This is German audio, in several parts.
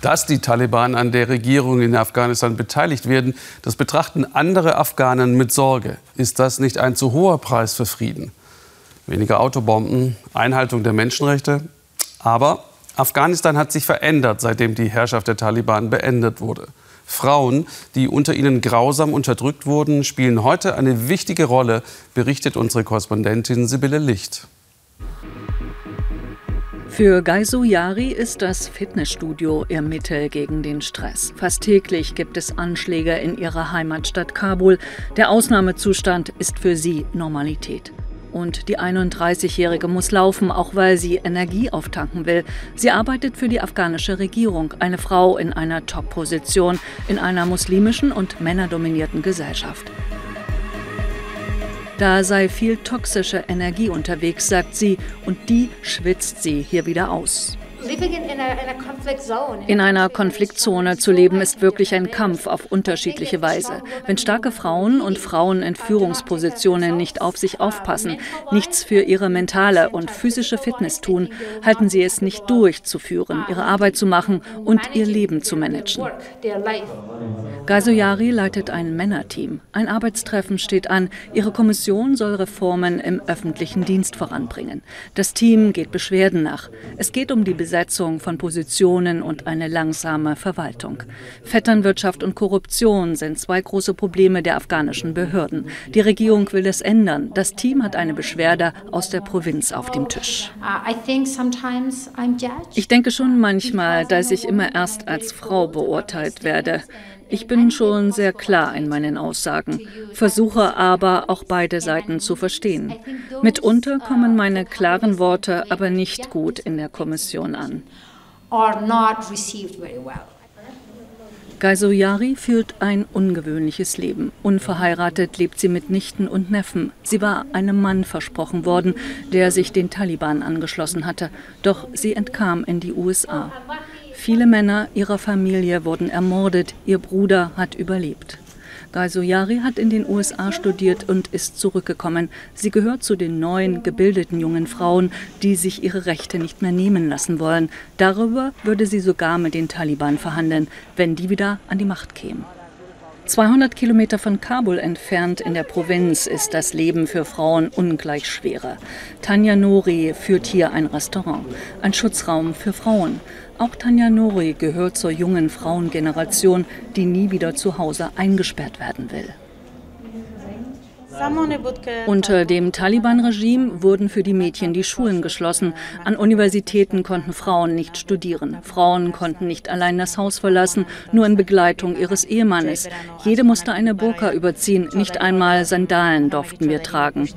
Dass die Taliban an der Regierung in Afghanistan beteiligt werden, das betrachten andere Afghanen mit Sorge. Ist das nicht ein zu hoher Preis für Frieden? Weniger Autobomben, Einhaltung der Menschenrechte. Aber Afghanistan hat sich verändert, seitdem die Herrschaft der Taliban beendet wurde. Frauen, die unter ihnen grausam unterdrückt wurden, spielen heute eine wichtige Rolle, berichtet unsere Korrespondentin Sibylle Licht. Für Gaisu Yari ist das Fitnessstudio ihr Mittel gegen den Stress. Fast täglich gibt es Anschläge in ihrer Heimatstadt Kabul. Der Ausnahmezustand ist für sie Normalität. Und die 31-Jährige muss laufen, auch weil sie Energie auftanken will. Sie arbeitet für die afghanische Regierung, eine Frau in einer Top-Position in einer muslimischen und männerdominierten Gesellschaft. Da sei viel toxische Energie unterwegs, sagt sie, und die schwitzt sie hier wieder aus. In einer Konfliktzone zu leben ist wirklich ein Kampf auf unterschiedliche Weise. Wenn starke Frauen und Frauen in Führungspositionen nicht auf sich aufpassen, nichts für ihre mentale und physische Fitness tun, halten sie es nicht durch zu führen, ihre Arbeit zu machen und ihr Leben zu managen. Gasoyari leitet ein Männerteam. Ein Arbeitstreffen steht an. Ihre Kommission soll Reformen im öffentlichen Dienst voranbringen. Das Team geht Beschwerden nach. Es geht um die Besetzung von Positionen und eine langsame Verwaltung. Vetternwirtschaft und Korruption sind zwei große Probleme der afghanischen Behörden. Die Regierung will es ändern. Das Team hat eine Beschwerde aus der Provinz auf dem Tisch. Ich denke schon manchmal, dass ich immer erst als Frau beurteilt werde. Ich bin schon sehr klar in meinen Aussagen, versuche aber auch beide Seiten zu verstehen. Mitunter kommen meine klaren Worte aber nicht gut in der Kommission an. Gaisoyari führt ein ungewöhnliches Leben. Unverheiratet lebt sie mit Nichten und Neffen. Sie war einem Mann versprochen worden, der sich den Taliban angeschlossen hatte. Doch sie entkam in die USA. Viele Männer ihrer Familie wurden ermordet, ihr Bruder hat überlebt. Gaisoyari hat in den USA studiert und ist zurückgekommen. Sie gehört zu den neuen, gebildeten jungen Frauen, die sich ihre Rechte nicht mehr nehmen lassen wollen. Darüber würde sie sogar mit den Taliban verhandeln, wenn die wieder an die Macht kämen. 200 Kilometer von Kabul entfernt in der Provinz ist das Leben für Frauen ungleich schwerer. Tanja Nori führt hier ein Restaurant, ein Schutzraum für Frauen. Auch Tanja Nori gehört zur jungen Frauengeneration, die nie wieder zu Hause eingesperrt werden will. Unter dem Taliban-Regime wurden für die Mädchen die Schulen geschlossen. An Universitäten konnten Frauen nicht studieren. Frauen konnten nicht allein das Haus verlassen, nur in Begleitung ihres Ehemannes. Jede musste eine Burka überziehen, nicht einmal Sandalen durften wir tragen.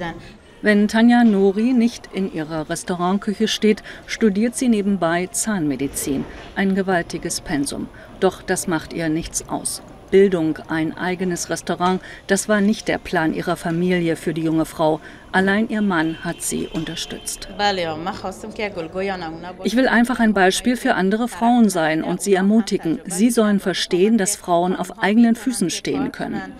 Wenn Tanja Nori nicht in ihrer Restaurantküche steht, studiert sie nebenbei Zahnmedizin. Ein gewaltiges Pensum. Doch das macht ihr nichts aus. Bildung, ein eigenes Restaurant, das war nicht der Plan ihrer Familie für die junge Frau. Allein ihr Mann hat sie unterstützt. Ich will einfach ein Beispiel für andere Frauen sein und sie ermutigen. Sie sollen verstehen, dass Frauen auf eigenen Füßen stehen können.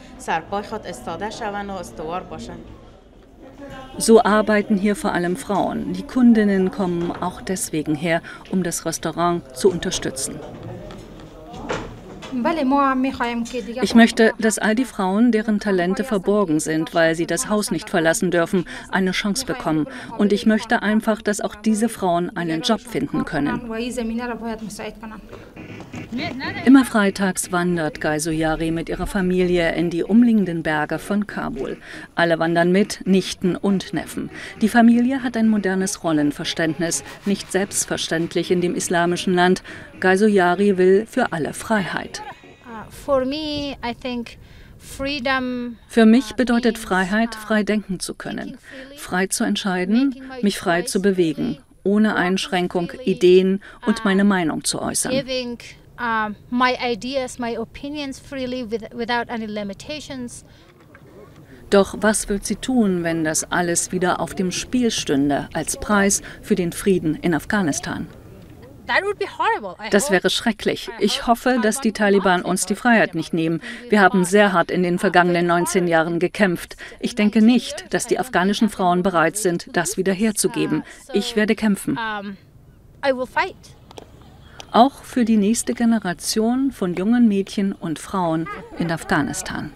So arbeiten hier vor allem Frauen. Die Kundinnen kommen auch deswegen her, um das Restaurant zu unterstützen. Ich möchte, dass all die Frauen, deren Talente verborgen sind, weil sie das Haus nicht verlassen dürfen, eine Chance bekommen. Und ich möchte einfach, dass auch diese Frauen einen Job finden können. Immer freitags wandert Gaisoyari mit ihrer Familie in die umliegenden Berge von Kabul. Alle wandern mit, Nichten und Neffen. Die Familie hat ein modernes Rollenverständnis, nicht selbstverständlich in dem islamischen Land. Gaisoyari will für alle Freiheit. Für mich bedeutet Freiheit, frei denken zu können, frei zu entscheiden, mich frei zu bewegen, ohne Einschränkung Ideen und meine Meinung zu äußern uh. Doch was wird sie tun, wenn das alles wieder auf dem Spiel stünde als Preis für den Frieden in Afghanistan? Das wäre schrecklich. Ich hoffe, dass die Taliban uns die Freiheit nicht nehmen. Wir haben sehr hart in den vergangenen 19 Jahren gekämpft. Ich denke nicht, dass die afghanischen Frauen bereit sind, das wieder herzugeben. Ich werde kämpfen. Auch für die nächste Generation von jungen Mädchen und Frauen in Afghanistan.